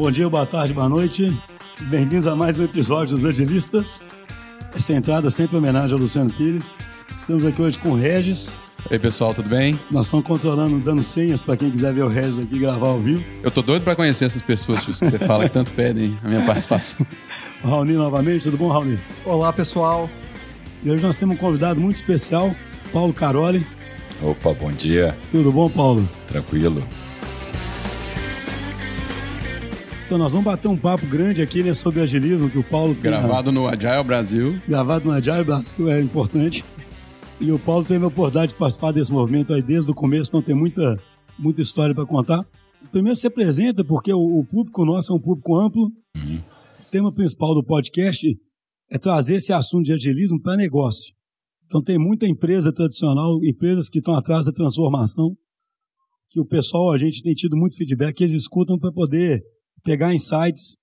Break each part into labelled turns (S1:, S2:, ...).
S1: Bom dia, boa tarde, boa noite. Bem-vindos a mais um episódio dos Agilistas. Essa entrada sempre em homenagem ao Luciano Pires. Estamos aqui hoje com o Regis.
S2: Ei pessoal, tudo bem?
S1: Nós estamos controlando, dando senhas para quem quiser ver o Regis aqui gravar ao vivo.
S2: Eu tô doido para conhecer essas pessoas que você fala que tanto pedem a minha participação.
S1: O Raoni novamente, tudo bom, Raoni?
S3: Olá, pessoal.
S1: E hoje nós temos um convidado muito especial, Paulo Caroli.
S4: Opa, bom dia.
S1: Tudo bom, Paulo?
S4: Tranquilo.
S1: Então nós vamos bater um papo grande aqui né, sobre agilismo que o Paulo tem.
S2: Gravado no Agile Brasil.
S1: Gravado no Agile Brasil, é importante. E o Paulo teve a oportunidade de participar desse movimento aí desde o começo, então tem muita, muita história para contar. Primeiro se apresenta, porque o, o, público nosso é um público amplo. Uhum. O tema principal do podcast é trazer esse assunto de agilismo para negócio. Então tem muita empresa tradicional, empresas que estão atrás da transformação, que o pessoal, a gente tem tido muito feedback, que eles escutam para poder pegar insights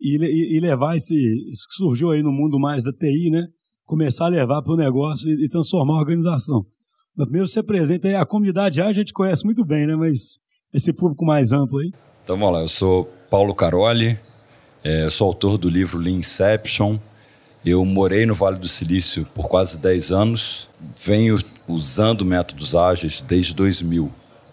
S1: e, e, e, levar esse, isso que surgiu aí no mundo mais da TI, né? Começar a levar para o negócio e, e, transformar a organização. Mas primeiro você apresenta aí, a comunidade a gente conhece muito bem, né? Mas esse público mais amplo aí.
S4: Então vamos lá, eu sou Paulo Caroli, é, sou autor do livro Lean Inception. Eu morei no Vale do Silício por quase 10 anos, venho usando métodos ágeis desde 2000.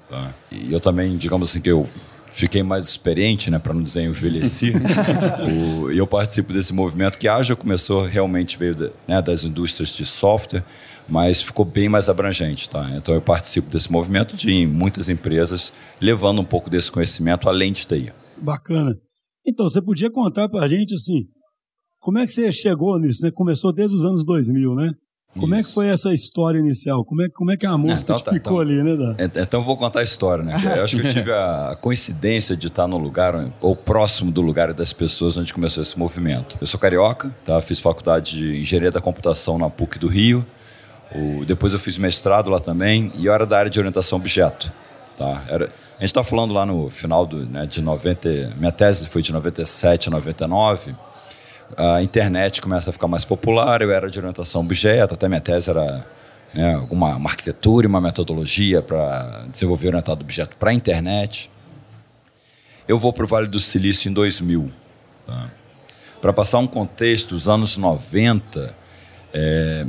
S4: Tá? E eu também, digamos assim, que eu fiquei mais experiente, né, para não dizer envelheci. e eu participo desse movimento que a Ágil começou realmente veio de, né, das indústrias de software, mas ficou bem mais abrangente, tá? Então eu participo desse movimento de muitas empresas levando um pouco desse conhecimento além de TI.
S1: Bacana. Então você podia contar para a gente assim, como é que você chegou nisso? Né? Começou desde os anos 2000, né? Como Isso. é que foi essa história inicial? Como é, como é que a música então, te tá, picou então, ali, né, Dan?
S4: Então, então vou contar a história, né? Eu acho que eu tive a coincidência de estar no lugar, ou próximo do lugar das pessoas onde começou esse movimento. Eu sou carioca, tá? fiz faculdade de Engenharia da Computação na PUC do Rio. O, depois eu fiz mestrado lá também, e eu era da área de orientação objeto. Tá? Era, a gente está falando lá no final do, né, de 90... Minha tese foi de 97 a 99 a internet começa a ficar mais popular, eu era de orientação objeto, até minha tese era né, alguma uma arquitetura e uma metodologia para desenvolver orientado objeto para a internet. Eu vou para o Vale do Silício em 2000. Tá? Para passar um contexto, os anos 90, é,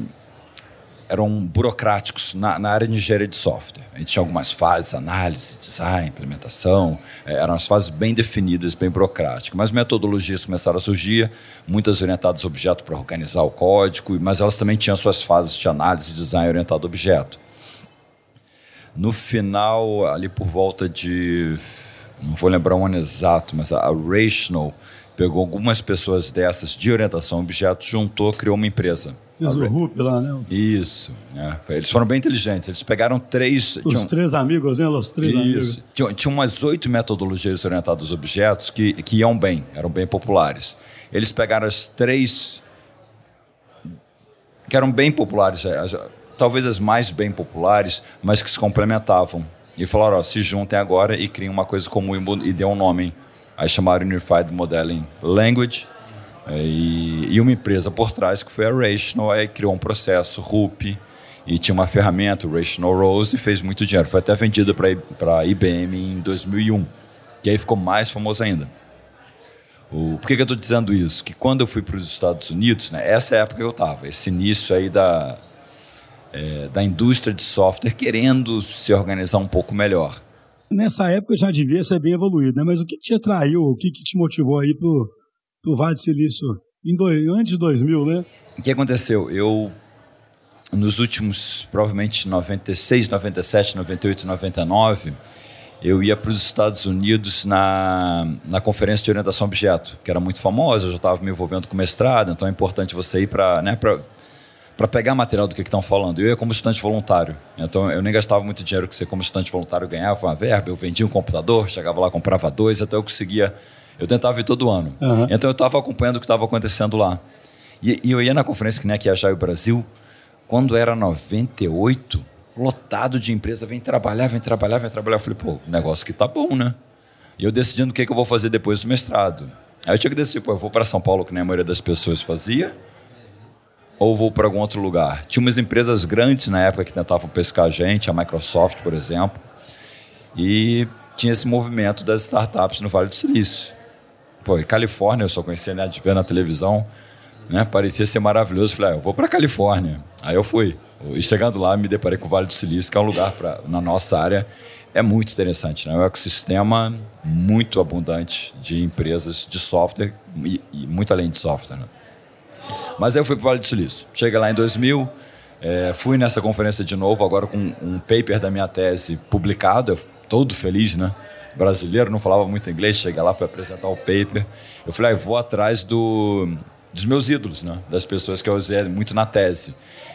S4: eram burocráticos na, na, área de engenharia de software. A gente tinha algumas fases, análise, design, implementação, é, eram as fases bem definidas, bem burocráticas. Mas metodologias começaram a surgir, muitas orientadas a objeto para organizar o código, mas elas também tinham suas fases de análise, design orientado a objeto. No final, ali por volta de, não vou lembrar o ano exato, mas a, a Rational pegou algumas pessoas dessas de orientação a objetos, juntou, criou uma empresa
S1: Fez o RUP lá, né?
S4: Isso. É. Eles foram bem inteligentes. Eles pegaram três.
S1: Os tinham... três amigos, né? Os três Isso. amigos.
S4: Tinha, tinha umas oito metodologias orientadas aos objetos que, que iam bem, eram bem populares. Eles pegaram as três que eram bem populares, as, talvez as mais bem populares, mas que se complementavam. E falaram: ó, se juntem agora e criem uma coisa comum e, e dê um nome. Aí chamaram Unified Modeling Language é, e, e, uma empresa por trás, que foi a Rational, aí criou um processo, RUP, e tinha uma ferramenta, Rational Rose, e fez muito dinheiro. Foi até vendida para a IBM em 2001, que aí ficou mais famoso ainda. O, por que, que eu estou dizendo isso? Que quando eu fui para os Estados Unidos, né, essa é época que eu estava, esse início aí da, é, da indústria de software querendo se organizar um pouco melhor.
S1: Nessa época já devia ser bem evoluído, né? mas o que, te atraiu, o que, que te motivou aí para do Vale do Silício em dois, antes de 2000, né?
S4: O que aconteceu? Eu, nos últimos, provavelmente 96, 97, 98, 99, eu ia para os Estados Unidos na, na conferência de orientação objeto, que era muito famosa, eu já estava me envolvendo com mestrado, então é importante você ir para né, para pegar material do que estão falando. Eu ia como estudante voluntário, então eu nem gastava muito dinheiro que você como estudante voluntário ganhava uma verba, eu vendia um computador, chegava lá, comprava dois, até eu conseguia eu tentava ir todo ano. Uhum. Então eu estava acompanhando o que estava acontecendo lá. E, e, eu ia na conferência que, que ia já o Brasil, quando era 98, lotado de empresa, vem trabalhar, vem trabalhar, vem trabalhar. Eu falei, pô, o negócio que tá bom, né? E eu decidindo o que, que eu vou fazer depois do mestrado. Aí eu tinha que decidir, pô, eu vou para São Paulo, que nem a maioria das pessoas fazia, ou vou para algum outro lugar. Tinha umas empresas grandes na época que tentavam pescar a gente, a Microsoft, por exemplo, e tinha esse movimento das startups no Vale do Silício. pô, Califórnia, eu só conhecia né, de ver na televisão, né? Parecia ser maravilhoso. Falei, ah, eu vou para Califórnia. Aí eu fui. E chegando lá, me deparei com o Vale do Silício, que é um lugar pra, na nossa área é muito interessante, né? É um ecossistema muito abundante de empresas de software e, e muito além de software. Né? Mas aí eu fui para o Vale do Silício. Cheguei lá em 2000, é, fui nessa conferência de novo, agora com um paper da minha tese publicado, eu, todo feliz, né? Brasileiro, não falava muito inglês, cheguei lá, fui apresentar o paper. Eu falei, ah, vou atrás do, dos meus ídolos, né? Das pessoas que eu usei muito na tese.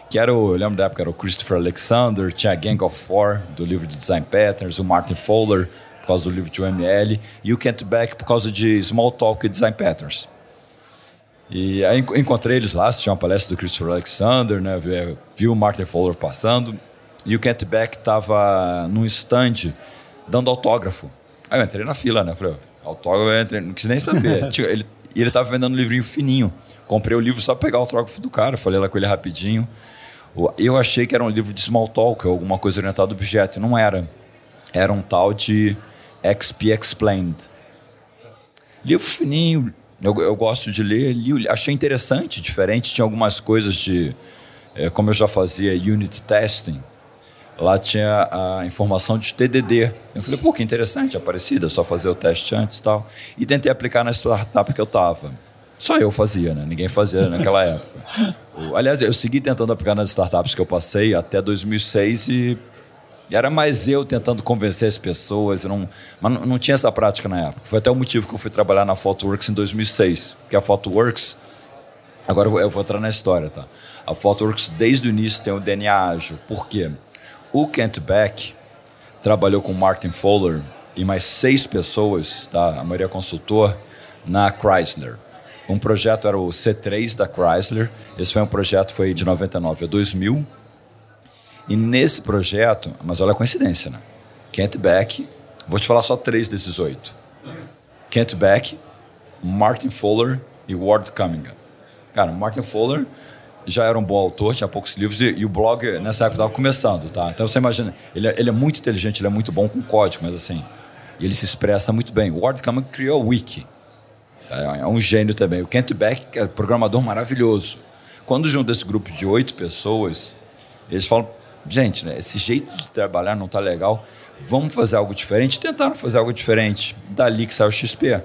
S4: Que era o, eu lembro da época, era o Christopher Alexander, tinha a Gang of Four, do livro de Design Patterns, o Martin Fowler, por causa do livro de UML, e o Kent Beck, por causa de Small Talk e Design Patterns. E aí encontrei eles lá, assisti uma palestra do Christopher Alexander, né? Vi, vi o Martin Fowler passando. E o Kent Beck estava num stand dando autógrafo. Aí eu entrei na fila, né? Falei, autógrafo, eu entrei, não quis nem saber. ele, e ele estava vendendo um livrinho fininho. Comprei o livro só para pegar o autógrafo do cara. Falei lá com ele rapidinho. Eu achei que era um livro de small talk, alguma coisa orientada ao objeto. Não era. Era um tal de XP Explained. Livro fininho, eu, eu gosto de ler, li, achei interessante, diferente. Tinha algumas coisas de. É, como eu já fazia unit testing, lá tinha a informação de TDD. Eu falei, pô, que interessante, é parecida, só fazer o teste antes e tal. E tentei aplicar na startup que eu estava. Só eu fazia, né? Ninguém fazia naquela época. Aliás, eu segui tentando aplicar nas startups que eu passei até 2006 e e era mais eu tentando convencer as pessoas, não, mas não, tinha essa prática na época. Foi até o motivo que eu fui trabalhar na PhotoWorks em 2006, que a PhotoWorks, agora eu vou, eu vou entrar na história, tá? A PhotoWorks desde o início tem o DNA ágil. Por quê? O Kent Beck trabalhou com Martin Fowler e mais seis pessoas, tá? a maioria consultor, na Chrysler. Um projeto era o C3 da Chrysler. Esse foi um projeto foi de 99 a 2000 e nesse projeto, mas olha a coincidência, né? Kent Beck, vou te falar só três desses oito. Kent Beck, Martin Fowler e Ward Cunningham. Cara, Martin Fowler já era um bom autor, tinha poucos livros e, e o blog nessa época estava começando, tá? Então você imagina, ele, é, ele, é muito inteligente, ele é muito bom com código, mas assim, ele se expressa muito bem. O Ward Cunningham criou o Wiki, é, é um gênio também. O Kent Beck, é um programador maravilhoso. Quando junta esse grupo de oito pessoas, eles falam, gente, né, esse jeito de trabalhar não está legal, vamos fazer algo diferente. Tentaram fazer algo diferente. Dali que saiu o XP.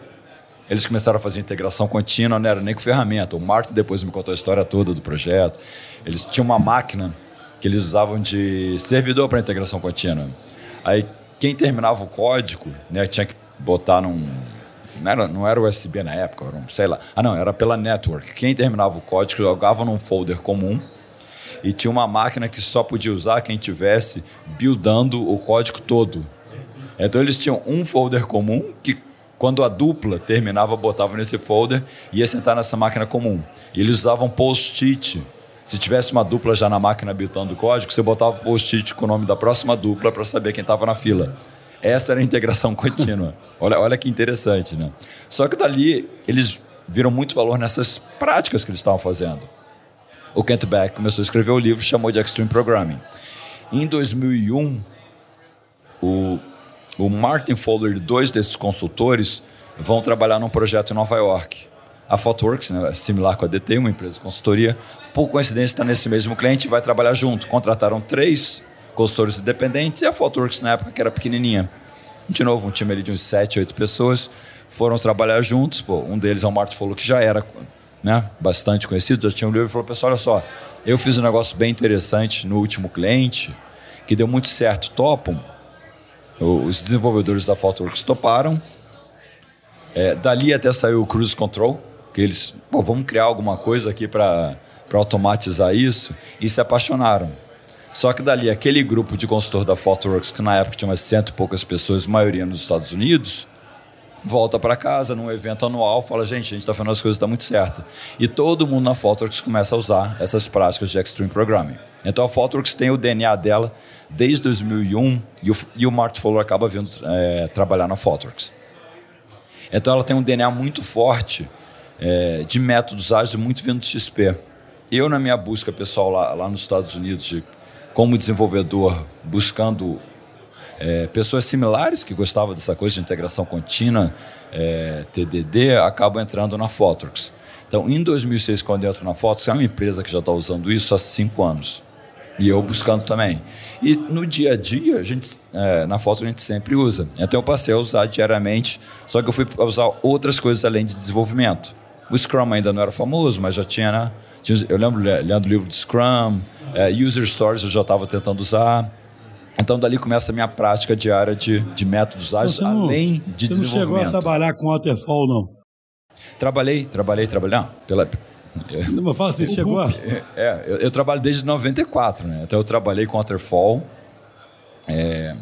S4: Eles começaram a fazer integração contínua, não era nem com ferramenta. O Martin depois me contou a história toda do projeto. Eles tinham uma máquina que eles usavam de servidor para integração contínua. Aí quem terminava o código, né, tinha que botar num não era, não era USB na época, era um, sei lá. Ah, não, era pela network. Quem terminava o código jogava num folder comum e tinha uma máquina que só podia usar quem tivesse buildando o código todo. Então eles tinham um folder comum que quando a dupla terminava, botava nesse folder e ia sentar nessa máquina comum. E eles usavam post-it. Se tivesse uma dupla já na máquina buildando o código, você botava o post-it com o nome da próxima dupla para saber quem estava na fila. Essa era a integração contínua. Olha, olha que interessante, né? Só que dali eles viram muito valor nessas práticas que eles estavam fazendo o Kent Beck começou a escrever o livro, chamou de Extreme Programming. Em 2001, o, o Martin Fowler e dois desses consultores vão trabalhar num projeto em Nova York. A Photoworks, né, similar com a DT, uma empresa de consultoria, por coincidência está nesse mesmo cliente e vai trabalhar junto. Contrataram três consultores independentes e a Photoworks, na época, que era pequenininha. De novo, um time ali de uns sete, oito pessoas, foram trabalhar juntos. Pô, um deles é o Martin Fowler, que já era né, bastante conhecido, já tinha um livro e falou: pessoal, olha só, eu fiz um negócio bem interessante no último cliente, que deu muito certo, topam. Os desenvolvedores da PhotoWorks toparam. É, dali até saiu o Cruise Control, que eles, pô, vamos criar alguma coisa aqui para automatizar isso, e se apaixonaram. Só que dali, aquele grupo de consultor da PhotoWorks, que na época tinha umas cento e poucas pessoas, maioria nos Estados Unidos, volta para casa num evento anual, fala, gente, a gente está fazendo as coisas, está muito certo. E todo mundo na Photoworks começa a usar essas práticas de Extreme Programming. Então a Photoworks tem o DNA dela desde 2001 e o, e o Martin Fowler acaba vindo é, trabalhar na Photoworks. Então ela tem um DNA muito forte é, de métodos ágeis muito vindo do XP. Eu, na minha busca pessoal lá, lá nos Estados Unidos, de, como desenvolvedor, buscando é, pessoas similares que gostavam dessa coisa de integração contínua, é, TDD, acabam entrando na Fotrix. Então, em 2006, quando eu entro na Fotrix, é uma empresa que já está usando isso há cinco anos. E eu buscando também. E no dia a dia, a gente, é, na foto a gente sempre usa. Então eu passei a usar diariamente, só que eu fui usar outras coisas além de desenvolvimento. O Scrum ainda não era famoso, mas já tinha, né? eu lembro lendo o livro de Scrum, é, User Stories eu já estava tentando usar. Então, dali começa a minha prática diária de, de métodos ágeis, não, além de
S1: você
S4: desenvolvimento. Você
S1: não chegou a trabalhar com Waterfall, não?
S4: Trabalhei, trabalhei, trabalhei. Não, pela,
S1: não, mas fala assim, chegou a...
S4: É, eu, eu, trabalho desde 94, né? Então, eu trabalhei com Waterfall. É,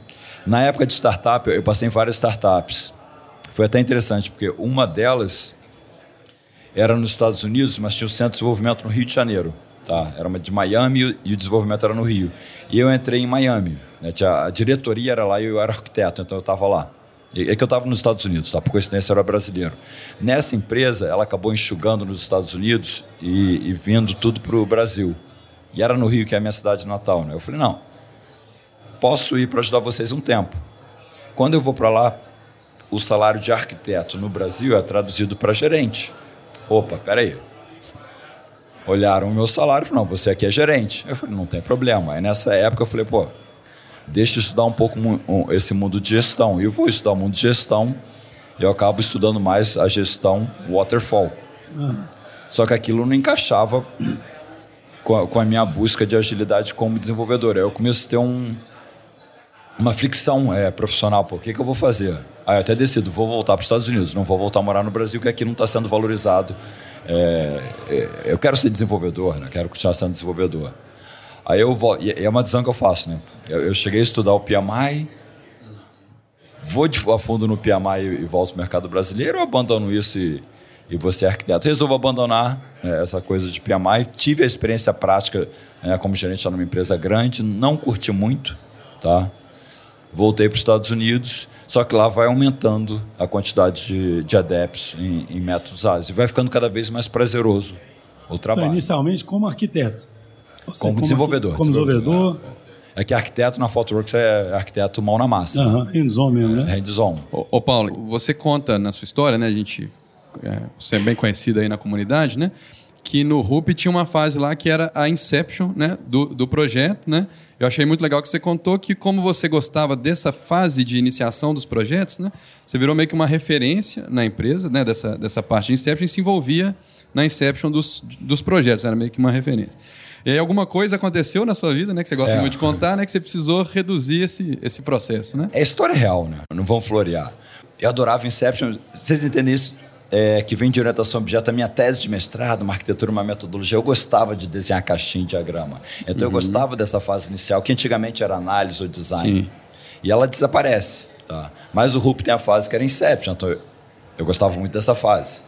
S4: na época de startup, eu passei em várias startups. Foi até interessante, porque uma delas era nos Estados Unidos, mas tinha o centro de desenvolvimento no Rio de Janeiro. Tá? Era uma de Miami e o desenvolvimento era no Rio. E eu entrei em Miami. Né? A diretoria era lá e eu era arquiteto, então eu estava lá. É que eu estava nos Estados Unidos, tá? por coincidência eu era brasileiro. Nessa empresa, ela acabou enxugando nos Estados Unidos e, e vindo tudo para o Brasil. E era no Rio, que é a minha cidade natal. Né? Eu falei, não, posso ir para ajudar vocês um tempo. Quando eu vou para lá, o salário de arquiteto no Brasil é traduzido para gerente. Opa, peraí, olharam o meu salário e falaram, não, você aqui é gerente. Eu falei, não tem problema. Aí nessa época eu falei, pô, deixa eu estudar um pouco esse mundo de gestão. E eu vou estudar o mundo de gestão e eu acabo estudando mais a gestão waterfall. Só que aquilo não encaixava com a, com a, minha busca de agilidade como desenvolvedor. Aí eu começo a ter um, uma fricção é, profissional. Pô, o que, que eu vou fazer? Aí eu até decido, vou voltar para os Estados Unidos, não vou voltar a morar no Brasil, que aqui não está sendo valorizado é, é, eu quero ser desenvolvedor, né? quero continuar sendo desenvolvedor. Aí eu vou, e é uma decisão que eu faço, né? Eu, eu cheguei a estudar o PMI, vou de, a fundo no PMI e, e volto ao mercado brasileiro, ou abandono isso e, e ser arquiteto? Resolvo abandonar né, essa coisa de PMI. Tive a experiência prática né, como gerente numa empresa grande, não curti muito, tá? Voltei para os Estados Unidos, só que lá vai aumentando a quantidade de, de adeptos em, em métodos ágeis e vai ficando cada vez mais prazeroso o trabalho.
S1: Então, inicialmente como arquiteto.
S4: Como, como, desenvolvedor.
S1: Como desenvolvedor.
S4: É, é que arquiteto na Photoworks é arquiteto mão na massa.
S1: Aham, hands-on mesmo, né?
S4: Hands-on.
S2: Ô, ô, Paulo, você conta na sua história, né? A gente, é, você é bem conhecido aí na comunidade, né? Que no RUP tinha uma fase lá que era a inception né, do, do projeto. Né? Eu achei muito legal que você contou que, como você gostava dessa fase de iniciação dos projetos, né, você virou meio que uma referência na empresa, né, dessa, dessa parte de inception, e se envolvia na inception dos, dos projetos, era meio que uma referência. E aí alguma coisa aconteceu na sua vida, né, que você gosta é. muito de contar, né, que você precisou reduzir esse, esse processo, né?
S4: É história real, né? Não vão florear. Eu adorava Inception. Vocês entendem isso? É, que vem de orientação objeto, a minha tese de mestrado, uma arquitetura, uma metodologia, eu gostava de desenhar caixinha e diagrama. Então uhum. eu gostava dessa fase inicial, que antigamente era análise ou design. Sim. E ela desaparece. Tá? Mas o RUP tem a fase que era Inception, então eu, eu gostava muito dessa fase.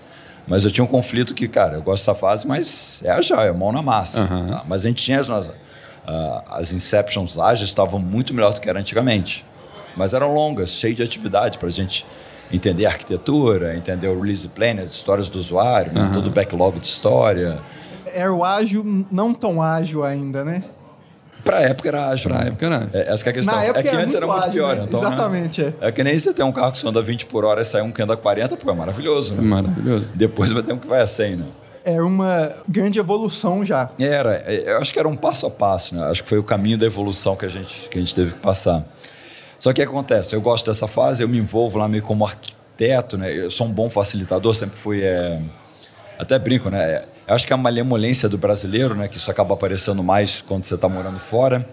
S4: Mas eu tinha um conflito que, cara, eu gosto dessa fase, mas é a joia, mão na massa. Uhum. Tá? Mas a gente tinha as, uh, as Inceptions ágeis estavam muito melhor do que era antigamente. Mas eram longas, cheias de atividade para a gente entender a arquitetura, entender o release plan, as histórias do usuário, uhum. todo o backlog de história.
S3: Era o ágil, não tão ágil ainda, né?
S4: Pra época era ágil.
S2: Pra né? época era.
S4: É, essa é a questão. Na época é que era antes muito era muito ágil, pior. Né?
S3: Então, Exatamente,
S4: né? é. É que nem você tem um carro que anda 20 por hora e sai um que anda 40, pô, é maravilhoso. Né?
S2: É maravilhoso.
S4: Depois vai ter um que vai a 100, né?
S3: Era uma grande evolução já.
S4: Era, é, eu acho que era um passo a passo, né? Acho que foi o caminho da evolução que a gente, que a gente teve que passar. Só que o que acontece? Eu gosto dessa fase, eu me envolvo lá meio como arquiteto né? Eu sou um bom facilitador, sempre fui. É... Até brinco, né? Eu acho que é a malemolência do brasileiro, né? Que isso acaba aparecendo mais quando você está morando fora.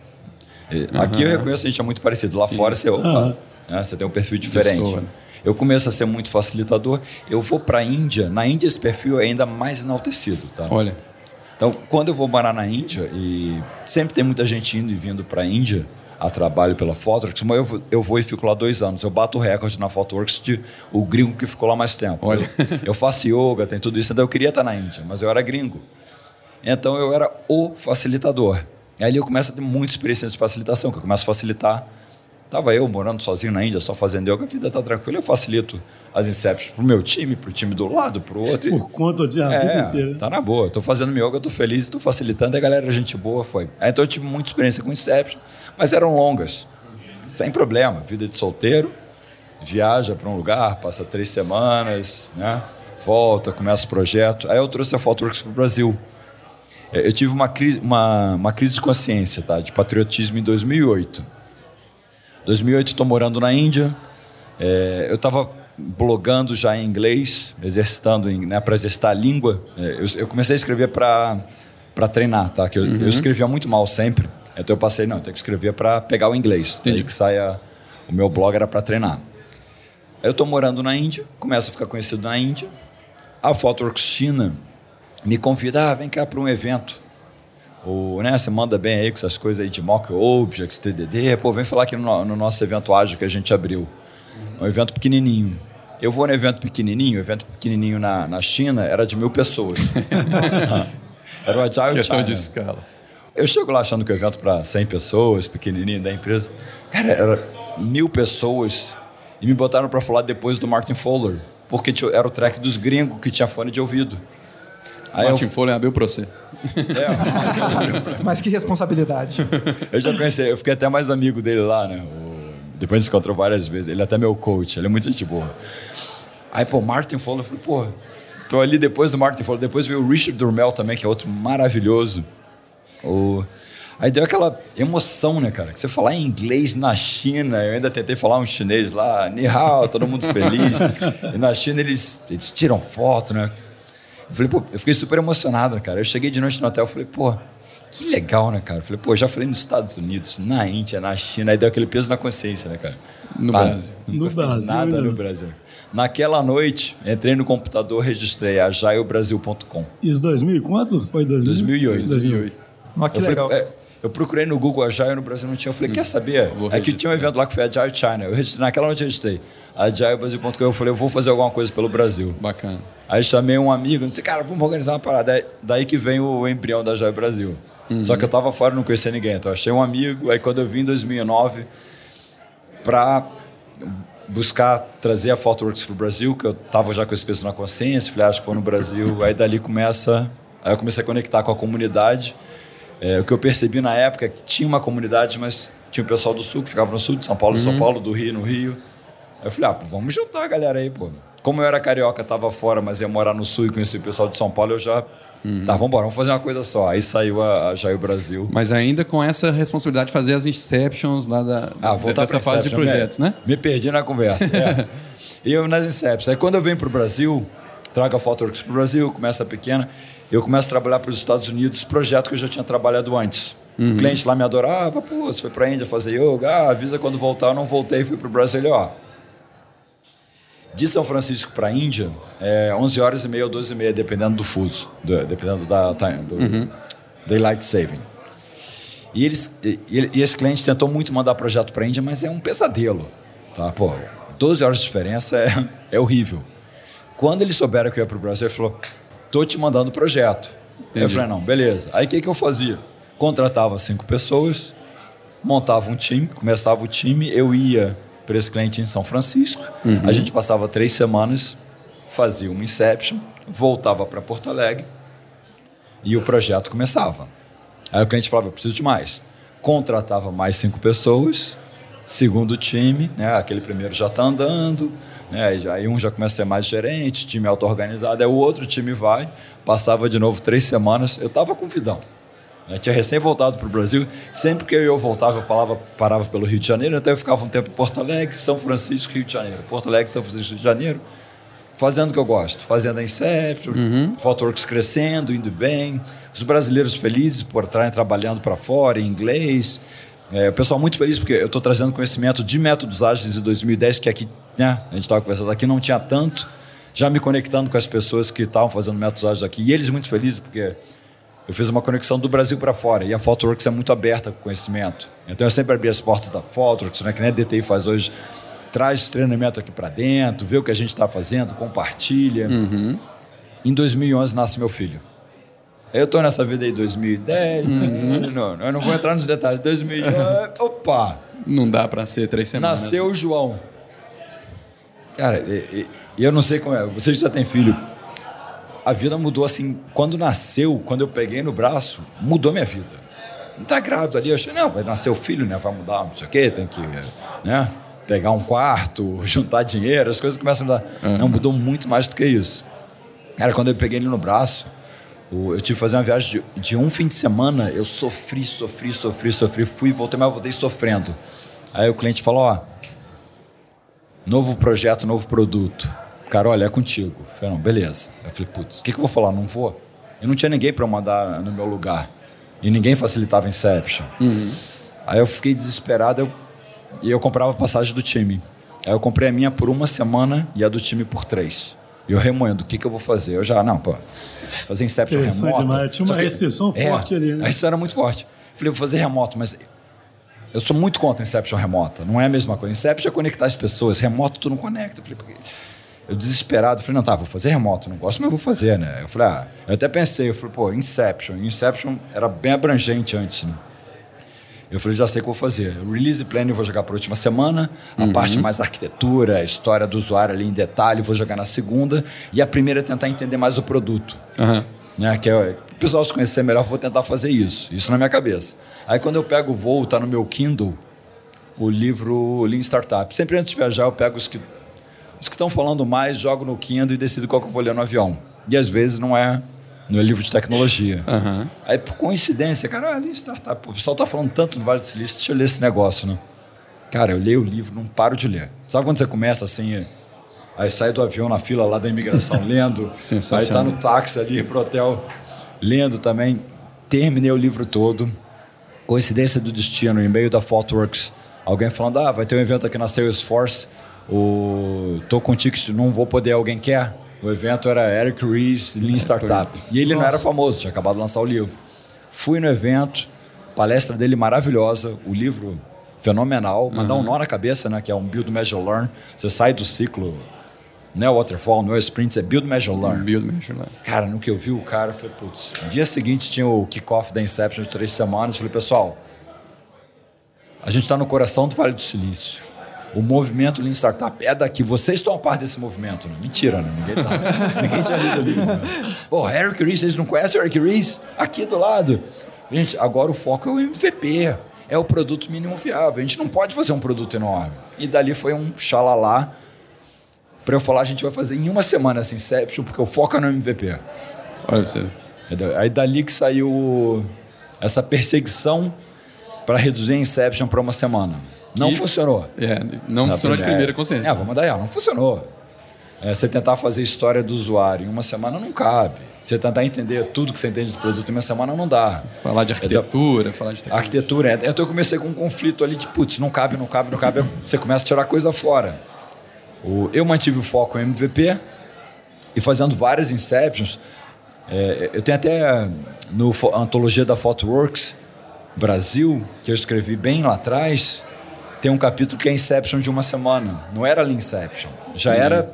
S4: Uhum. Aqui eu reconheço que a gente é muito parecido. Lá Sim. fora você, opa, uhum. né? você tem um perfil diferente. Estou, né? Eu começo a ser muito facilitador. Eu vou para a Índia. Na Índia esse perfil é ainda mais enaltecido, tá?
S2: Olha.
S4: Então, quando eu vou morar na Índia e sempre tem muita gente indo e vindo para a Índia, a trabalho pela Photoworks, mas eu, eu vou e fico lá dois anos. Eu bato o recorde na Photoworks de o gringo que ficou lá mais tempo.
S2: Olha.
S4: Eu, eu faço yoga, tem tudo isso, então eu queria estar na Índia, mas eu era gringo. Então eu era o facilitador. Aí eu começo a ter muita experiência de facilitação, que eu começo a facilitar. Estava eu morando sozinho na Índia, só fazendo yoga, a vida está tranquila, eu facilito as inceptions para o meu time, para o time do lado, para o outro.
S1: Por conta de a é, vida inteira.
S4: Tá na boa. Estou fazendo meu yoga, estou feliz, estou facilitando, a galera, gente boa, foi. Aí, então eu tive muita experiência com inception, mas eram longas. sem problema, vida de solteiro, viaja para um lugar, passa três semanas, né? volta, começa o projeto. Aí eu trouxe a Fotoworks para o Brasil. É, eu tive uma crise, uma, uma crise de consciência, tá? de patriotismo em 2008. 2008 estou morando na Índia. É, eu estava blogando já em inglês, exercitando né, para exercitar a língua. É, eu, eu, comecei a escrever para treinar, tá? Que eu, uhum. eu, escrevia muito mal sempre. Então eu passei, não, eu tenho que escrever para pegar o inglês. Entendi. Daí que saia. O meu blog era para treinar. Aí eu estou morando na Índia, começo a ficar conhecido na Índia. A Fotoworks China me convida, ah, vem cá para um evento. O, né, você manda bem aí com essas coisas aí de mock objects, TDD. Pô, vem falar aqui no, no nosso evento ágil que a gente abriu. Um evento pequenininho. Eu vou no evento pequenininho, evento pequenininho na, na China era de mil pessoas. era o Agile
S2: Questão
S4: China.
S2: de escala.
S4: Eu chego lá achando que o evento para 100 pessoas, pequenininho da empresa. Cara, era mil pessoas e me botaram para falar depois do Martin Fowler, porque era o track dos gringos que tinha fone de ouvido.
S2: Aí Martin eu... Fowler abriu para você.
S3: É. Mas que responsabilidade.
S4: Eu já conheci, eu fiquei até mais amigo dele lá, né? O... Depois a gente encontrou várias vezes. Ele é até meu coach, ele é muito gente boa. Aí, pô, Martin Fowler, eu falei, pô, tô ali depois do Martin Fowler. Depois veio o Richard Durmel também, que é outro maravilhoso. O... Aí deu aquela emoção, né, cara? Que você falar em inglês na China, eu ainda tentei falar um chinês lá, ni hao, todo mundo feliz. e na China eles, eles tiram foto, né? Eu falei, pô, eu fiquei super emocionado, cara. Eu cheguei de noite no hotel, falei, pô, que legal, né, cara? Eu falei, pô, já falei nos Estados Unidos, na Índia, na China, aí deu aquele peso na consciência, né, cara?
S2: No Brasil.
S1: No Brasil.
S4: Nada no Brasil. Naquela noite, entrei no computador, registrei ajaiobrasil.com.
S1: Isso 2000 quanto? Foi 2000?
S4: 2008.
S1: 2008.
S3: Mas que
S4: eu
S3: legal.
S4: Falei, é, eu procurei no Google Agile no Brasil não tinha. Eu falei, quer saber? É que tinha um evento lá que foi Agile China. Eu registrei, naquela noite eu registrei. Agilebrasil.com. Eu falei, eu vou fazer alguma coisa pelo Brasil.
S2: Bacana.
S4: Aí chamei um amigo, disse, cara, vamos organizar uma parada. Daí que vem o embrião da Agile Brasil. Uhum. Só que eu tava fora, não conhecia ninguém. Então eu achei um amigo. Aí quando eu vim em 2009 para buscar trazer a Photoworks para o Brasil, que eu tava já com esse peso na consciência, falei, acho que vou no Brasil. Aí dali começa. Aí eu comecei a conectar com a comunidade. É, o que eu percebi na época é que tinha uma comunidade, mas tinha o pessoal do sul que ficava no sul, de São Paulo, de São Paulo, do Rio, no Rio. Aí eu falei, ah, vamos juntar a galera aí, pô. Como eu era carioca, estava fora, mas ia morar no sul e conheci o pessoal de São Paulo, eu já Uhum. Tá, vamos embora, vamos fazer uma coisa só. Aí saiu a, a Jair Brasil.
S2: Mas ainda com essa responsabilidade de fazer as inceptions lá da,
S4: ah,
S2: dessa fase de projetos,
S4: me,
S2: né?
S4: Me perdi na conversa. É. e eu nas inceptions. Aí quando eu venho para o Brasil, trago a Photoworks para o Brasil, começa pequena, eu começo a trabalhar para os Estados Unidos, projeto que eu já tinha trabalhado antes. Uhum. O cliente lá me adorava, pô, você foi para a Índia fazer yoga, ah, avisa quando voltar, eu não voltei, fui para o Brasil, ele, ó, de São Francisco para a Índia, é 11 horas e meia ou 12 e meia, dependendo do fuso, do, dependendo da, do uhum. Daylight Saving. E, eles, e, e, esse cliente tentou muito mandar projeto para a Índia, mas é um pesadelo. Tá? Pô, 12 horas de diferença é, é horrível. Quando eles souberam que eu ia para o Brasil, ele falou, tô te mandando projeto. Eu falei, não, beleza. Aí o que, que eu fazia? Contratava cinco pessoas, montava um time, começava o time, eu ia para esse cliente em São Francisco. Uhum. A gente passava três semanas, fazia uma Inception, voltava para Porto Alegre e o projeto começava. Aí o cliente falava: eu preciso de mais. Contratava mais cinco pessoas, segundo time, né? aquele primeiro já está andando, né? aí um já começa a ser mais gerente, time auto-organizado, aí o outro time vai, passava de novo três semanas. Eu estava com vidão. Eu tinha recém voltado para o Brasil. Sempre que eu voltava, eu parava, parava pelo Rio de Janeiro. Então eu ficava um tempo em Porto Alegre, São Francisco, Rio de Janeiro. Porto Alegre, São Francisco, Rio de Janeiro. Fazendo o que eu gosto. Fazendo a Inception, uhum. Crescendo, indo bem. Os brasileiros felizes por estarem trabalhando para fora, em inglês. É, o pessoal muito feliz porque eu estou trazendo conhecimento de métodos ágeis de 2010, que aqui, né, a gente estava conversando aqui, não tinha tanto. Já me conectando com as pessoas que estavam fazendo métodos ágeis aqui. E eles muito felizes porque eu fiz uma conexão do Brasil para fora. E a Photoworks é muito aberta com conhecimento. Então eu sempre abri as portas da Photoworks, né, que nem a DTI faz hoje. Traz treinamento aqui para dentro, vê o que a gente está fazendo, compartilha. Uhum. Em 2011 nasce meu filho. Eu estou nessa vida aí 2010, uhum. não, eu não vou entrar nos detalhes. 2011, opa!
S2: Não dá para ser três semanas.
S4: Nasceu o João. Cara, eu não sei como é. Você já tem filho a vida mudou assim. Quando nasceu, quando eu peguei no braço, mudou minha vida. não tá grávido ali. Eu achei, não, vai nascer o filho, né? Vai mudar, não sei o quê, tem que, né? Pegar um quarto, juntar dinheiro, as coisas começam a mudar.
S2: Uhum.
S4: Não, mudou muito mais do que isso. Cara, quando eu peguei ele no braço, eu tive que fazer uma viagem de, de um fim de semana, eu sofri, sofri, sofri, sofri, fui, voltei, mas voltei sofrendo. Aí o cliente falou, ó, novo projeto, novo produto. Cara, olha, é contigo. Eu falei, não, beleza. Eu falei, putz, o que, que eu vou falar? Não vou? E não tinha ninguém para mandar no meu lugar. E ninguém facilitava Inception. Aí eu fiquei desesperado eu, e eu comprava passagem do time. Aí eu comprei a minha por uma semana e a do time por três. E eu remoendo, o que, que eu vou fazer? Eu já, não, pô, fazer Inception remoto.
S1: demais. Tinha uma
S4: que-
S1: restrição
S4: é,
S1: forte ali, né?
S4: A restrição era muito forte. Falei, vou fazer remoto, mas eu sou muito contra Inception remota. Não é a mesma coisa. Inception é conectar as pessoas. Remoto tu não conecta. Eu falei, por quê? Eu desesperado, falei, não, tá, vou fazer remoto. Não gosto, mas vou fazer, né? Eu falei, ah, eu até pensei, eu falei, pô, Inception. Inception era bem abrangente antes, né? Eu falei, já sei o que eu vou fazer. O release plan eu vou jogar para a última semana. A parte mais arquitetura, a história do usuário ali em detalhe, vou jogar na segunda. E a primeira é tentar entender mais o produto
S2: Aham.
S4: né? Que é, o pessoal se conhecer melhor, eu vou tentar fazer isso. Isso na minha cabeça. Aí quando eu pego o voo, tá no meu Kindle, o livro Lean Startup. Sempre antes de viajar, eu pego os que os que estão falando mais, jogo no Kindle e decido qual que eu vou ler no avião. E às vezes não é no livro de tecnologia.
S2: Aham.
S4: Aí por coincidência, cara, ah, Lean Startup, pô, o pessoal tá falando tanto no Vale do Silício, deixa eu ler esse negócio, né? Cara, eu leio o livro, não paro de ler. Sabe quando você começa assim, aí sai do avião na fila lá da imigração lendo, aí tá no táxi ali pro hotel lendo também. Terminei o livro todo. Coincidência do destino, em meio da Thoughtworks, alguém falando: "Ah, vai ter um evento aqui na Salesforce. O tô com ticket, não vou poder, alguém quer?" O evento era Eric Ries Lean Startup. E ele não era famoso, tinha acabado de lançar o livro. Fui no evento, palestra dele maravilhosa, o livro fenomenal, mandar um nó na cabeça, né, que é um build measure learn. Você sai do ciclo, não é waterfall, não é sprint, é build measure learn.
S2: Build measure lá.
S4: Cara, no que eu vi o cara, eu falei, putz. No dia seguinte tinha o kickoff da Inception de três semanas. Eu falei, pessoal, a gente está no coração do Vale do Silício. O movimento Lean Startup é daqui. Vocês estão a par desse movimento. Né? Mentira, né? Ninguém, tá. Ninguém tinha lido o livro. Né? Pô, Eric Ries, vocês não conhecem o Eric Ries? Aqui do lado. Gente, agora o foco é o MVP. É o produto mínimo viável. A gente não pode fazer um produto enorme. E dali foi um xalalá para eu falar, a gente vai fazer em uma semana essa Inception, porque o foco é no MVP.
S2: Olha você.
S4: Aí dali que saiu essa perseguição para reduzir a Inception para uma semana. Não funcionou.
S2: É, não
S4: Na
S2: funcionou de primeira consciência.
S4: É, vamos dar ela. Não funcionou. É, você tentar fazer história do usuário em uma semana não cabe. Você tentar entender tudo que você entende do produto em uma semana não dá.
S2: Falar de arquitetura, falar de tecnologia.
S4: arquitetura, é- então eu comecei com um conflito ali de putz, não cabe, não cabe, não cabe. Você começa a tirar coisa fora. O- eu mantive o foco em MVP e fazendo várias Inceptions. É, eu tenho até no antologia da Photoworks Brasil, que eu escrevi bem lá atrás, tem um capítulo que é Inception de uma semana. Não era ali Inception. Já era.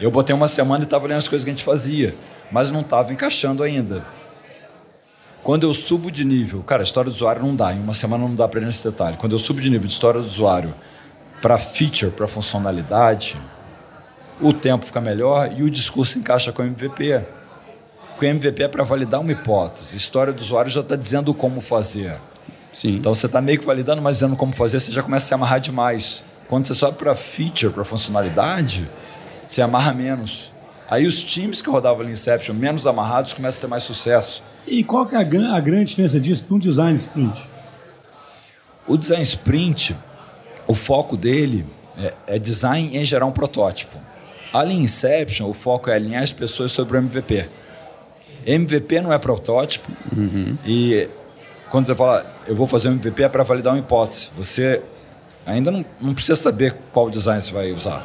S4: Eu botei uma semana e estava lendo as coisas que a gente fazia, mas não estava encaixando ainda. Quando eu subo de nível, cara, história do usuário não dá, em uma semana não dá para ir nesse detalhe. Quando eu subo de nível de história do usuário para feature, para funcionalidade, o tempo fica melhor e o discurso encaixa com o MVP. Porque o MVP é para validar uma hipótese. A história do usuário já está dizendo como fazer.
S2: Sim.
S4: Então você está meio que validando, mas dizendo como fazer, você já começa a se amarrar demais. Quando você sobe para feature, para funcionalidade, você amarra menos. Aí os times que rodavam ali Inception, menos amarrados, começam a ter mais sucesso.
S1: E qual que é a, gran- a grande diferença disso para um design sprint?
S4: O design sprint, o foco dele é, é design em gerar um protótipo. A Lean Inception, o foco é alinhar as pessoas sobre o MVP. MVP não é protótipo e quando você fala eu vou fazer um MVP é para validar uma hipótese. Você ainda não, não precisa saber qual design você vai usar.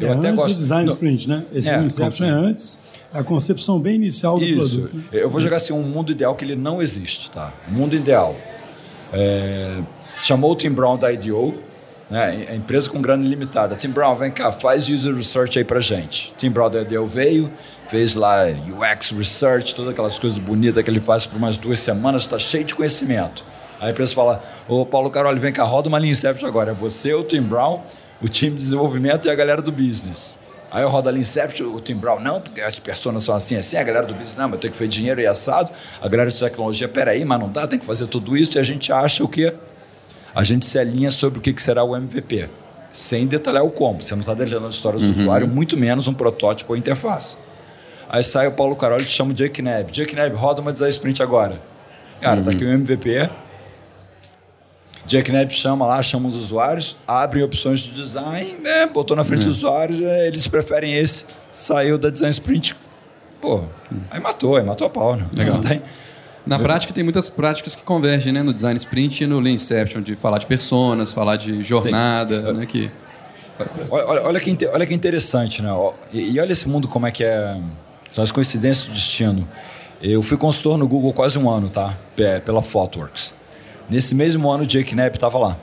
S1: é antes do design sprint, né? Esse
S4: É,
S1: Inception é antes, a concepção bem inicial do
S4: Isso.
S1: produto. né?
S4: Eu vou jogar assim um mundo ideal que ele não existe, tá? Um mundo ideal. É, chamou o Tim Brown da IDO, né? A empresa com grana ilimitada. Tim Brown, vem cá, faz user research aí pra gente. Tim Brown IDO veio, fez lá UX research, todas aquelas coisas bonitas que ele faz por umas duas semanas, está cheio de conhecimento. Aí a empresa fala: Ô Paulo Caroli, vem cá, roda uma Lean Inception agora. É você, o Tim Brown, o time de desenvolvimento e a galera do business. Aí eu rodo ali Inception, o Tim Brown, não, porque as pessoas são assim, assim, a galera do business, não, mas tem que fazer dinheiro e assado, a galera de tecnologia, peraí, mas não dá, tem que fazer tudo isso, e a gente acha o quê? A gente se alinha sobre o que será o MVP, sem detalhar o como. Você não está detalhando a história do usuário, muito menos um protótipo ou interface. Aí sai o Paulo Carol e te chama o Jake Neb. Jake Neb, roda uma design sprint agora. Cara, tá aqui o MVP, Jack Knapp chama lá, chama os usuários, abre opções de design, é, botou na frente dos usuários, é, eles preferem esse, saiu da Design Sprint. Pô, aí matou, aí matou a pau, né?
S2: Legal. Na prática, tem muitas práticas que convergem, né? No design sprint e no Lean Inception, de falar de personas, falar de jornada, né? Que...
S4: Olha, olha, que, olha que interessante, né? E, e olha esse mundo como é que é. São as coincidências do destino. Eu fui consultor no Google quase um ano, tá? Pe- Pela Thoughtworks. Nesse mesmo ano, o Jake Knapp estava lá.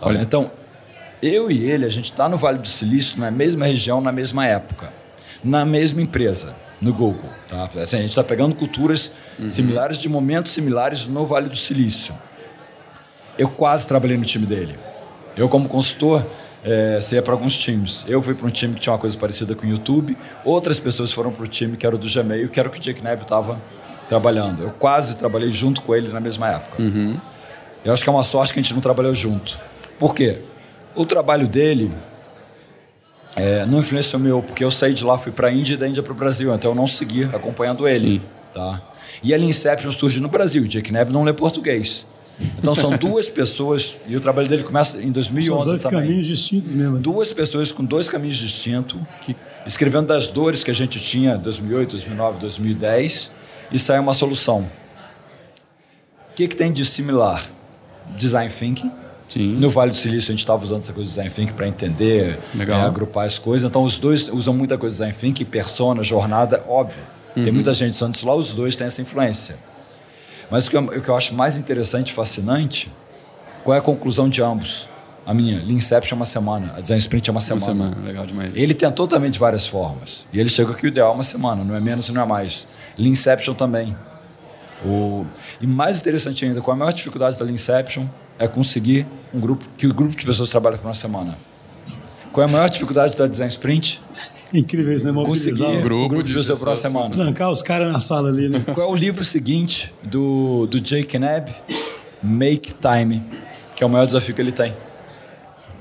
S2: Olha.
S4: Então, eu e ele, a gente está no Vale do Silício, na mesma região, na mesma época, na mesma empresa, no Google. Tá? Assim, a gente está pegando culturas similares, de momentos similares no Vale do Silício. Eu quase trabalhei no time dele. Eu, como consultor, é, saía para alguns times. Eu fui para um time que tinha uma coisa parecida com o YouTube, outras pessoas foram para o time que era o do Gmail, que era o que o Jake Knapp estava trabalhando. Eu quase trabalhei junto com ele na mesma época. Eu acho que é uma sorte que a gente não trabalhou junto. Por quê? O trabalho dele é, não influenciou meu, porque eu saí de lá, fui para a Índia e da Índia para o Brasil, então eu não segui acompanhando ele. Tá? E a Inception surge no Brasil, o Jake Knapp não lê português. Então são duas pessoas, e o trabalho dele começa em 2011
S1: São dois
S4: também.
S1: caminhos distintos mesmo.
S4: Duas pessoas com dois caminhos distintos, que, escrevendo das dores que a gente tinha em 2008, 2009, 2010, e sai uma solução. O que, que tem de similar? Design Thinking.
S2: Sim.
S4: No Vale do Silício a gente estava usando essa coisa de Design Thinking para entender, é, agrupar as coisas. Então os dois usam muita coisa de Design Thinking, persona, jornada, óbvio. Tem muita gente usando isso lá, os dois têm essa influência. Mas o que, eu, o que eu acho mais interessante e fascinante, qual é a conclusão de ambos? A minha, Lean Inception é uma semana, a Design Sprint é uma
S2: Uma
S4: semana.
S2: semana, legal demais.
S4: Ele tentou também de várias formas. E ele chegou que o ideal é uma semana, não é menos e não é mais. Lean Inception também. O... E mais interessante ainda, qual a maior dificuldade da Lean Inception é conseguir um grupo, que o grupo de pessoas trabalhe por uma semana. Qual é a maior dificuldade da Design Sprint?
S1: Incrível isso, né?
S4: Conseguir
S1: Mobilizar,
S4: um
S2: grupo
S4: grupo,
S2: de
S4: de pessoas por uma semana.
S1: trancar os caras na sala ali, né?
S4: Qual é o livro seguinte do, do Jake Knapp? Make Time, que é o maior desafio que ele tem.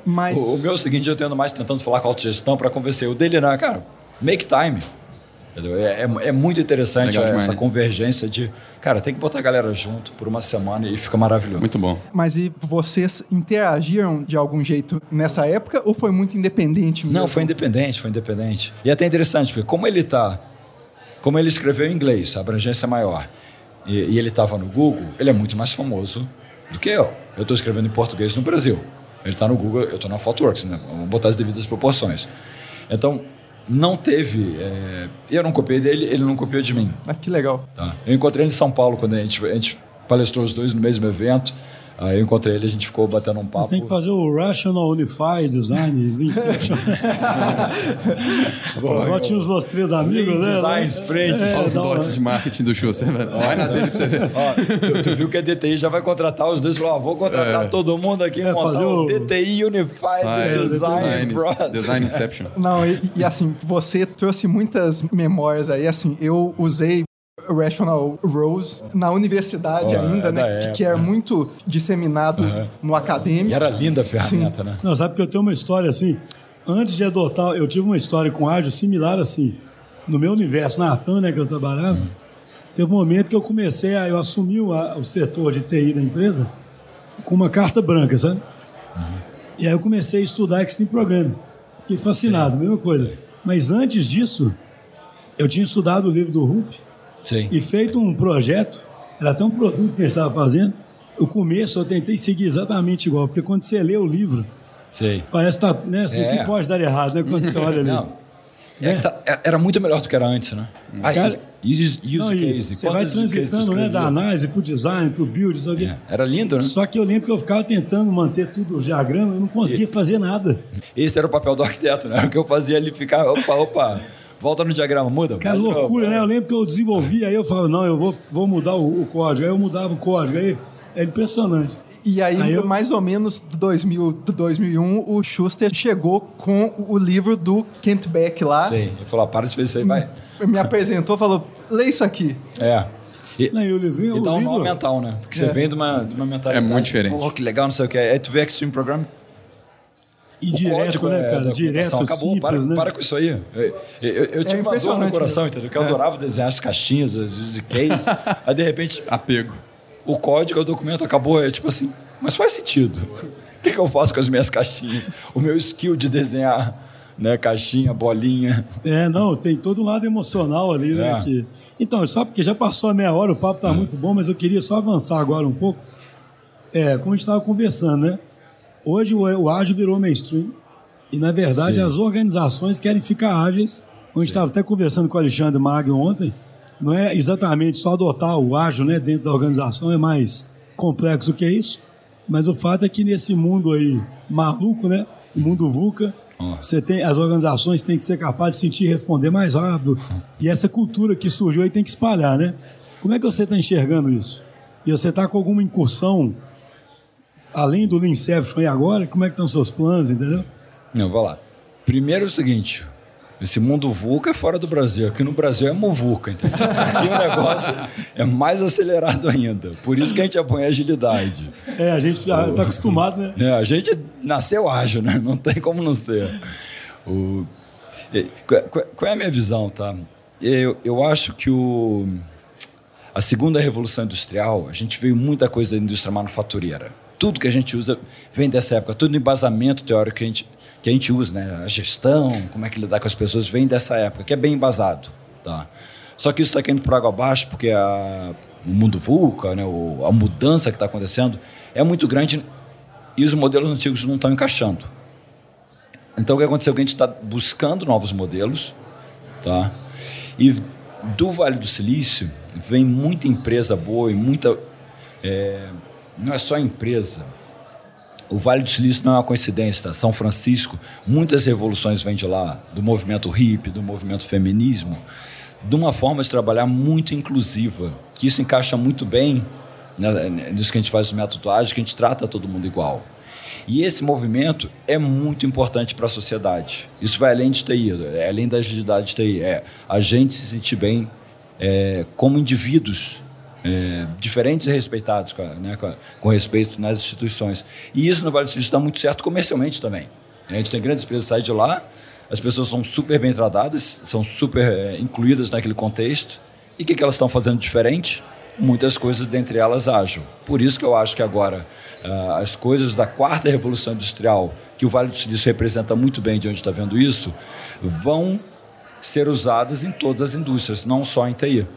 S3: Mas
S4: O, o meu é o seguinte, eu tendo mais tentando falar com a autogestão para convencer. O dele não, é, cara, make time. Entendeu? É, é, é muito interessante
S2: Legal
S4: essa convergência de, cara, tem que botar a galera junto por uma semana e fica maravilhoso.
S2: Muito bom.
S3: Mas e vocês interagiram de algum jeito nessa época ou foi muito independente mesmo?
S4: Não, foi independente, foi independente. E é até interessante, porque como ele tá, como ele escreveu em inglês, a abrangência é maior, e, e ele estava no Google, ele é muito mais famoso do que eu. Eu estou escrevendo em português no Brasil. Ele está no Google, eu estou na Thoughtworks, né? Vamos botar as devidas proporções. Então, não teve. é, eu não copiei dele, ele não copiou de mim.
S3: Ah, que legal.
S4: Tá? Eu encontrei ele em São Paulo quando a gente, a gente palestrou os dois no mesmo evento. Aí eu encontrei ele, a gente ficou batendo um papo.
S1: Você tem que fazer o Rational Unified Design, Lean Inception. Agora tinha os nossos três amigos, né?
S4: Design Sprint.
S1: É,
S2: Olha os dotes de marketing do Schuster, velho. Vai na dele pra você ver.
S4: Ó, tu, tu viu que a DTI já vai contratar os dois? Falou, ó, vou contratar todo mundo aqui,
S1: É, fazer
S4: o DTI Unified
S2: Ah, é,
S4: Design
S2: design,
S4: Process.
S2: design Inception.
S3: Não, e, e assim, você trouxe muitas memórias aí, assim, eu usei Rational Rose na universidade
S4: Ó,
S3: ainda,
S4: é
S3: né? Que, que era muito disseminado no acadêmico.
S4: E era linda a ferramenta, né?
S1: Não, sabe que eu tenho uma história assim. Antes de adotar, eu tive uma história com ágil similar assim. No meu universo, na Atan, né, que eu trabalhava, teve um momento que eu comecei a. Eu assumi o, a- o setor de TI da empresa com uma carta branca, sabe? E aí eu comecei a estudar Extreme Programming. Fiquei fascinado, mesma coisa. Mas antes disso, eu tinha estudado o livro do Rupp
S4: Sim.
S1: e feito um projeto, era até um produto que a gente estava fazendo. O começo eu tentei seguir exatamente igual, porque quando você lê o livro,
S4: Sim.
S1: parece que tá, né, assim,
S4: É.
S1: que pode dar errado, né, quando você olha ali.
S4: Não. É que tá- é- era muito melhor do que era antes, né? Aí,
S1: Cara,
S4: use, use
S1: Não, e
S4: case.
S1: você vai transitando né, da análise para o design, para o build, isso aqui.
S4: É, Era lindo, né?
S1: Só que eu lembro que eu ficava tentando manter tudo o diagrama, eu não conseguia fazer nada.
S4: Esse era o papel do arquiteto, né? O que eu fazia ali, ficar, opa, opa, volta no diagrama, muda.
S1: Cara,
S4: de novo.
S1: loucura, né? Eu lembro que eu desenvolvi, aí eu falava, não, eu vou, vou mudar o, o código. Aí eu mudava o código, aí é impressionante.
S3: E aí,
S1: Aí eu-
S3: mais ou menos de 2000, de 2001, o Schuster chegou com o livro do Kent Beck lá.
S4: Sim. Ele falou, ah, para de fazer isso aí, vai.
S3: Me apresentou, falou, lê isso aqui.
S4: É. E,
S1: Não, e o livrinho,
S4: e dá um
S1: livro,
S4: nó mental, né? Porque você
S3: É.
S4: vem de uma, de uma mentalidade.
S2: É muito diferente.
S4: Pô, que legal, não sei o que. Aí tu vê Extreme Program.
S1: E
S4: o
S1: direto,
S4: código,
S1: né,
S4: é,
S1: cara? Direto.
S4: Acabou,
S1: simples,
S4: para,
S1: né?
S4: para com isso aí. Eu, eu, eu, eu tive uma dor no coração,
S3: mesmo.
S4: entendeu? Que eu adorava desenhar as caixinhas, as use case. aí, de repente,
S2: Apego.
S4: o código, o documento acabou. É tipo assim, mas faz sentido. O que, que eu faço com as minhas caixinhas? O meu skill de desenhar, né? Caixinha, bolinha.
S1: É, não, tem todo um lado emocional ali, né?
S4: É.
S1: que- Então, só porque já passou a meia hora, o papo tá muito bom, mas eu queria só avançar agora um pouco. É, como a gente estava conversando, né? Hoje o, o ágil virou mainstream e, na verdade,
S4: Sim.
S1: as organizações querem ficar ágeis. A gente estava até conversando com o Alexandre Magno ontem. Não é exatamente só adotar o ágil né, dentro da organização, é mais complexo que isso. Mas o fato é que nesse mundo aí maluco, né? O mundo VUCA, você tem, as organizações têm que ser capazes de sentir e responder mais rápido. E essa cultura que surgiu aí tem que espalhar, né? Como é que você está enxergando isso? E você está com alguma incursão além do Leanception e agora? Como é que estão os seus planos, entendeu?
S4: Não, vai lá. Primeiro é o seguinte. Esse mundo VUCA é fora do Brasil. Aqui no Brasil é muvuca, entendeu? Aqui o negócio é mais acelerado ainda. Por isso que a gente apoia a agilidade.
S1: É, a gente já está acostumado, né?
S4: É, a gente nasceu ágil, né? Não tem como não ser. O... qual é a minha visão, tá? Eu, eu acho que o... a segunda revolução industrial, a gente veio muita coisa da indústria manufatureira. Tudo que a gente usa vem dessa época. Todo o embasamento teórico que a gente, que a gente usa, né? A gestão, como é que lidar com as pessoas, vem dessa época, que é bem embasado, tá? Só que isso está caindo por água abaixo, porque a, o mundo VUCA, né? o, a mudança que está acontecendo é muito grande e os modelos antigos não estão encaixando. Então o que aconteceu que a gente está buscando novos modelos, tá? E do Vale do Silício vem muita empresa boa e muita é, não é só empresa. O Vale do Silício não é uma coincidência. tá? São Francisco, muitas revoluções vêm de lá, do movimento hippie, do movimento feminismo, de uma forma de trabalhar muito inclusiva, que isso encaixa muito bem né, nisso que a gente faz no método ágil, que a gente trata todo mundo igual. E esse movimento é muito importante para a sociedade. Isso vai além de TI, é além da agilidade de TI. É a gente se sentir bem é, como indivíduos é, diferentes e respeitados com, a- né, com, a- com respeito nas instituições. E isso no Vale do Silício está muito certo comercialmente também. A gente tem grandes empresas que saem de lá, as pessoas são super bem tratadas, são super é, incluídas naquele contexto. E o que, que elas estão fazendo diferente? Muitas coisas, dentre elas, ágil. Por isso que eu acho que agora ah, as coisas da quarta revolução industrial, que o Vale do Silício representa muito bem de onde está vendo isso, vão ser usadas em todas as indústrias, não só em TI.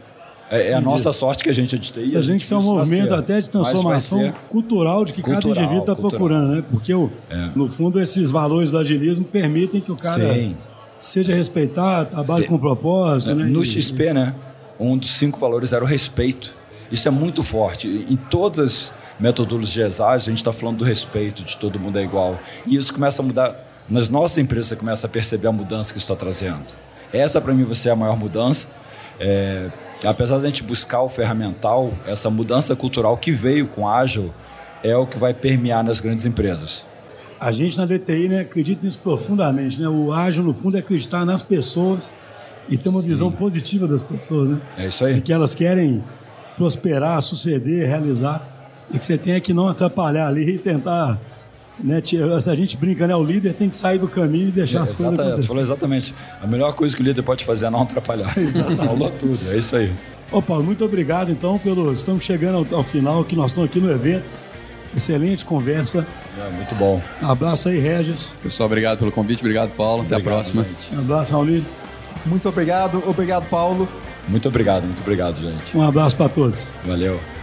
S4: É, é a nossa sorte que a gente é de TI.
S1: Você vê que isso é um
S4: isso
S1: movimento até de transformação cultural de que cada
S4: Cultural,
S1: indivíduo está procurando, né? Porque, o,
S4: É.
S1: no fundo, esses valores do agilismo permitem que o cara
S4: Sim.
S1: seja respeitado, trabalhe com propósito, né?
S4: No
S1: E-
S4: XP, né? Um dos cinco valores era o respeito. Isso é muito forte. Em todas as metodologias ágeis, a gente está falando do respeito, de todo mundo é igual. E isso começa a mudar. Nas nossas empresas, você começa a perceber a mudança que isso está trazendo. Essa, para mim, vai ser a maior mudança. É, apesar da gente buscar o ferramental, essa mudança cultural que veio com ágil é o que vai permear nas grandes empresas.
S1: A gente na DTI né, acredita nisso profundamente. Né? O ágil, no fundo, é acreditar nas pessoas e ter uma visão positiva das pessoas. Né?
S4: É isso aí.
S1: De que elas querem prosperar, suceder, realizar. E que você tenha que não atrapalhar ali e tentar. Né, a gente brinca, né? O líder tem que sair do caminho e deixar as coisas acontecerem.
S4: falou exatamente. A melhor coisa que o líder pode fazer é não atrapalhar. Falou tudo, é isso aí.
S1: Ô Paulo, muito obrigado então pelo. Estamos chegando ao, ao final, que nós estamos aqui no evento. Excelente conversa.
S4: É, muito bom.
S1: Um abraço aí, Regis.
S2: Pessoal, obrigado pelo convite. Obrigado, Paulo. Até a
S4: Obrigado,
S2: próxima.
S4: gente.
S1: Um abraço, Raul.
S3: Muito obrigado. Obrigado, Paulo.
S4: Muito obrigado, muito obrigado, gente.
S1: Um abraço para todos.
S4: Valeu.